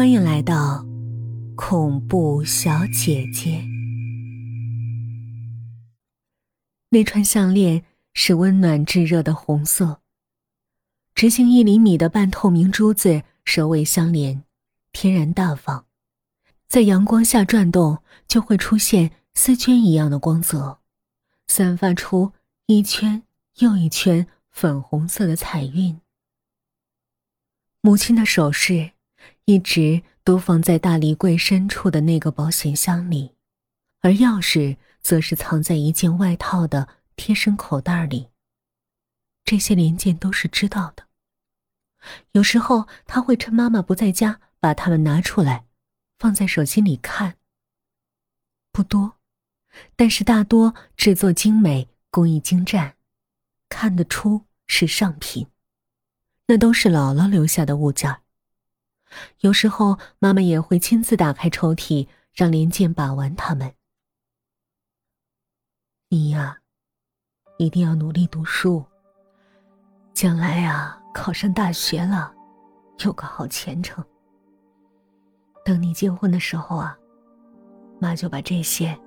欢迎来到恐怖小姐姐。那串项链是温暖炙热的红色，直径一厘米的半透明珠子首尾相连，天然大方，在阳光下转动就会出现丝绢一样的光泽，散发出一圈又一圈粉红色的彩晕。母亲的首饰。一直都放在大衣柜深处的那个保险箱里，而钥匙则是藏在一件外套的贴身口袋里。这些零件都是知道的。有时候他会趁妈妈不在家，把它们拿出来，放在手心里看。不多，但是大多制作精美，工艺精湛，看得出是上品。那都是姥姥留下的物件。有时候，妈妈也会亲自打开抽屉，让林健把玩它们。你呀，一定要努力读书。将来呀，考上大学了，有个好前程。等你结婚的时候啊，妈就把这些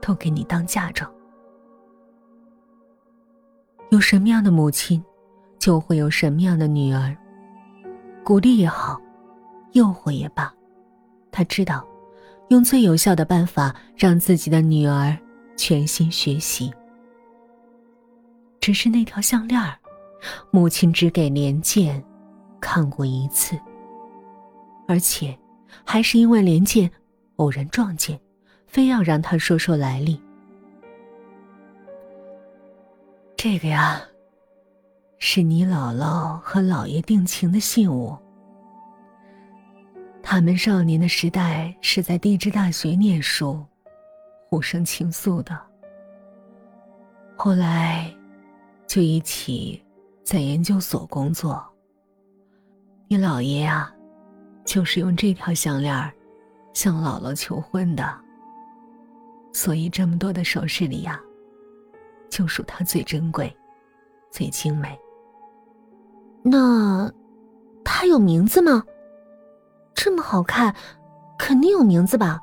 都给你当嫁妆。有什么样的母亲，就会有什么样的女儿。鼓励也好。诱惑也罢，他知道，用最有效的办法让自己的女儿全心学习。只是那条项链儿，母亲只给连健看过一次，而且还是因为连健偶然撞见，非要让他说说来历。这个呀，是你姥姥和姥爷定情的信物。他们少年的时代是在地质大学念书，互生情愫的。后来，就一起在研究所工作。你姥爷啊，就是用这条项链向姥姥求婚的。所以这么多的首饰里呀，就属它最珍贵、最精美。那，它有名字吗？这么好看，肯定有名字吧？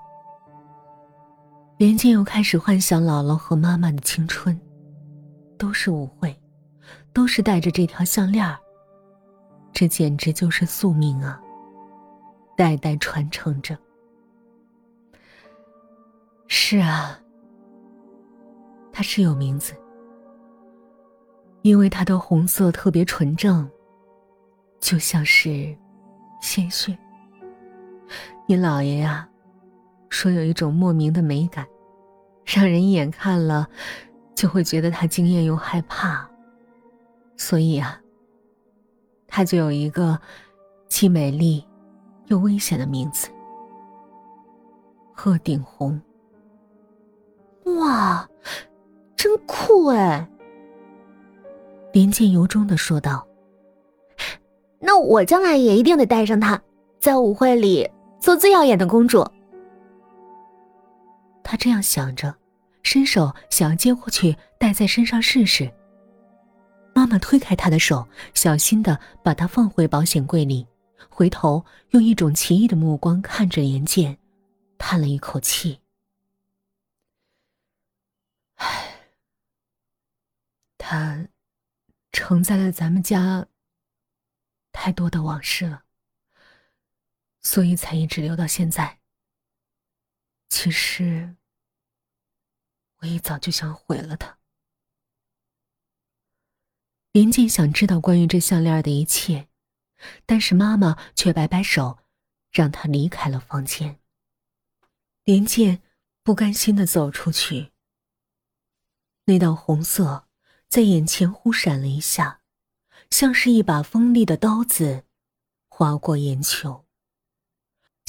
连静又开始幻想姥姥和妈妈的青春，都是舞会，都是带着这条项链这简直就是宿命啊！代代传承着。是啊，它是有名字，因为它的红色特别纯正，就像是鲜血。你姥爷呀，说有一种莫名的美感，让人一眼看了就会觉得他惊艳又害怕。所以啊，他就有一个既美丽又危险的名字——鹤顶红。哇，真酷哎！林静由衷的说道：“那我将来也一定得带上它，在舞会里。”做最耀眼的公主，他这样想着，伸手想要接过去戴在身上试试。妈妈推开他的手，小心的把它放回保险柜里，回头用一种奇异的目光看着严健，叹了一口气：“唉，他承载了咱们家太多的往事了。”所以才一直留到现在。其实，我一早就想毁了他。林静想知道关于这项链的一切，但是妈妈却摆摆手，让他离开了房间。林健不甘心的走出去。那道红色在眼前忽闪了一下，像是一把锋利的刀子，划过眼球。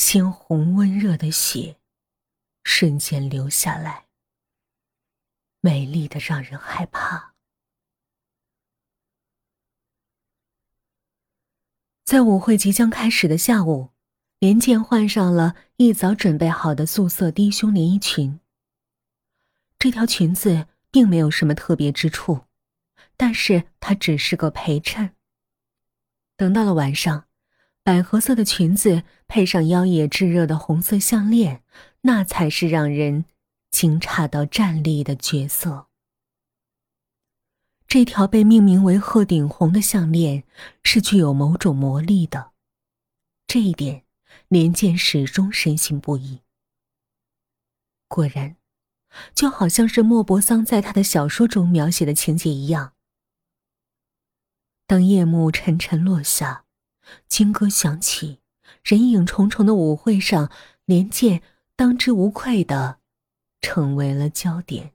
鲜红温热的血，瞬间流下来，美丽的让人害怕。在舞会即将开始的下午，连健换上了一早准备好的素色低胸连衣裙。这条裙子并没有什么特别之处，但是它只是个陪衬。等到了晚上。百合色的裙子配上妖冶炙热的红色项链，那才是让人惊诧到站立的角色。这条被命名为“鹤顶红”的项链是具有某种魔力的，这一点连剑始终深信不疑。果然，就好像是莫泊桑在他的小说中描写的情节一样，当夜幕沉沉落下。金歌响起，人影重重的舞会上，连剑当之无愧的成为了焦点。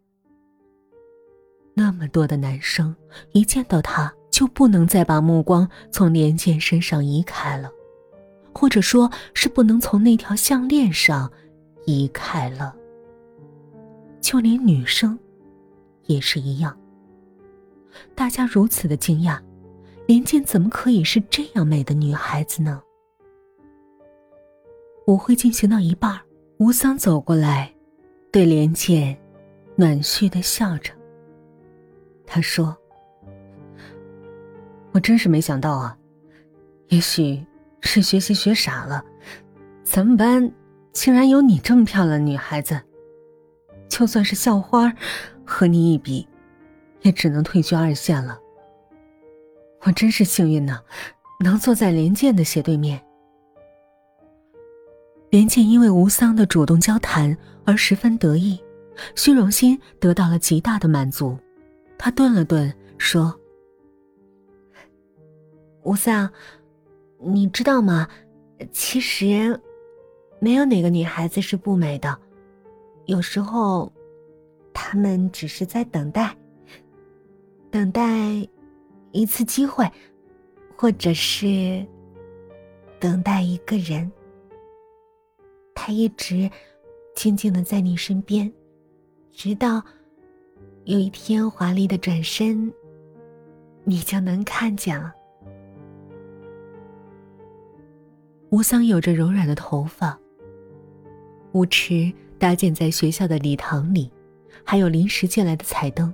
那么多的男生一见到他就不能再把目光从连剑身上移开了，或者说是不能从那条项链上移开了。就连女生也是一样，大家如此的惊讶。连剑怎么可以是这样美的女孩子呢？舞会进行到一半，吴桑走过来，对连剑暖煦的笑着。他说：“我真是没想到啊，也许是学习学傻了，咱们班竟然有你这么漂亮的女孩子。就算是校花，和你一比，也只能退居二线了。”我真是幸运呢，能坐在连剑的斜对面。连剑因为吴桑的主动交谈而十分得意，虚荣心得到了极大的满足。他顿了顿，说：“吴桑，你知道吗？其实，没有哪个女孩子是不美的。有时候，她们只是在等待，等待。”一次机会，或者是等待一个人，他一直静静的在你身边，直到有一天华丽的转身，你就能看见了。吴桑有着柔软的头发，舞池搭建在学校的礼堂里，还有临时借来的彩灯，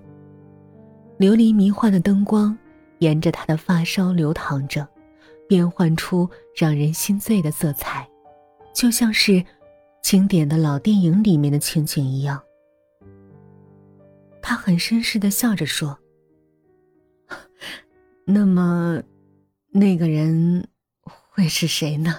琉璃迷幻的灯光。沿着他的发梢流淌着，变换出让人心醉的色彩，就像是经典的老电影里面的情景一样。他很绅士的笑着说：“那么，那个人会是谁呢？”